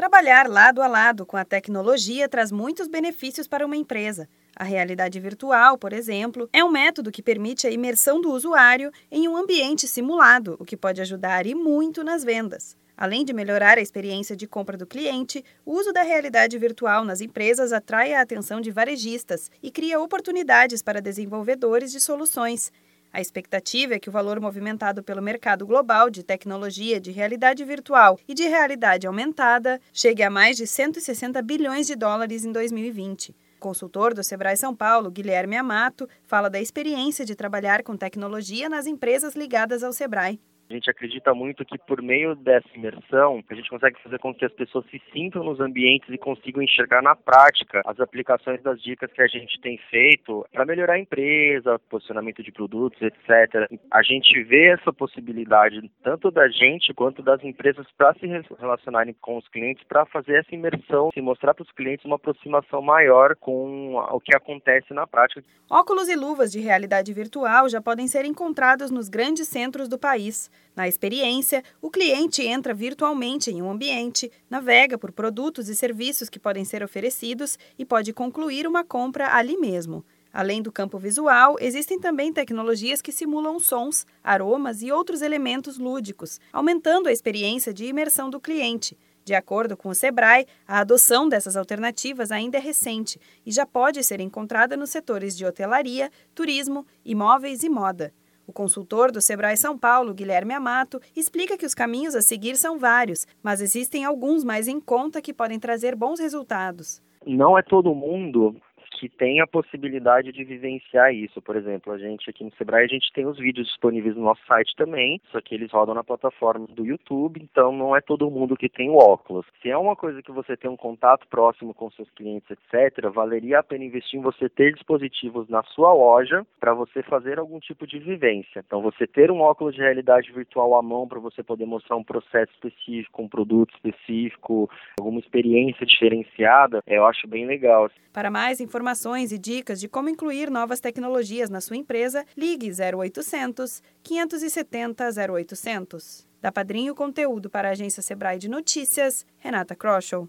Trabalhar lado a lado com a tecnologia traz muitos benefícios para uma empresa. A realidade virtual, por exemplo, é um método que permite a imersão do usuário em um ambiente simulado, o que pode ajudar e muito nas vendas. Além de melhorar a experiência de compra do cliente, o uso da realidade virtual nas empresas atrai a atenção de varejistas e cria oportunidades para desenvolvedores de soluções. A expectativa é que o valor movimentado pelo mercado global de tecnologia de realidade virtual e de realidade aumentada chegue a mais de 160 bilhões de dólares em 2020. O consultor do Sebrae São Paulo, Guilherme Amato, fala da experiência de trabalhar com tecnologia nas empresas ligadas ao Sebrae. A gente acredita muito que por meio dessa imersão, a gente consegue fazer com que as pessoas se sintam nos ambientes e consigam enxergar na prática as aplicações das dicas que a gente tem feito para melhorar a empresa, posicionamento de produtos, etc. A gente vê essa possibilidade tanto da gente quanto das empresas para se relacionarem com os clientes, para fazer essa imersão e mostrar para os clientes uma aproximação maior com o que acontece na prática. Óculos e luvas de realidade virtual já podem ser encontrados nos grandes centros do país. Na experiência, o cliente entra virtualmente em um ambiente, navega por produtos e serviços que podem ser oferecidos e pode concluir uma compra ali mesmo. Além do campo visual, existem também tecnologias que simulam sons, aromas e outros elementos lúdicos, aumentando a experiência de imersão do cliente. De acordo com o Sebrae, a adoção dessas alternativas ainda é recente e já pode ser encontrada nos setores de hotelaria, turismo, imóveis e moda. O consultor do Sebrae São Paulo, Guilherme Amato, explica que os caminhos a seguir são vários, mas existem alguns mais em conta que podem trazer bons resultados. Não é todo mundo que tem a possibilidade de vivenciar isso. Por exemplo, a gente aqui no Sebrae, a gente tem os vídeos disponíveis no nosso site também, só que eles rodam na plataforma do YouTube, então não é todo mundo que tem o óculos. Se é uma coisa que você tem um contato próximo com seus clientes, etc., valeria a pena investir em você ter dispositivos na sua loja para você fazer algum tipo de vivência. Então, você ter um óculos de realidade virtual à mão para você poder mostrar um processo específico, um produto específico, alguma experiência diferenciada, eu acho bem legal. Para mais informações, informações e dicas de como incluir novas tecnologias na sua empresa, ligue 0800 570 0800. Da Padrinho Conteúdo para a agência Sebrae de Notícias, Renata Kroschel.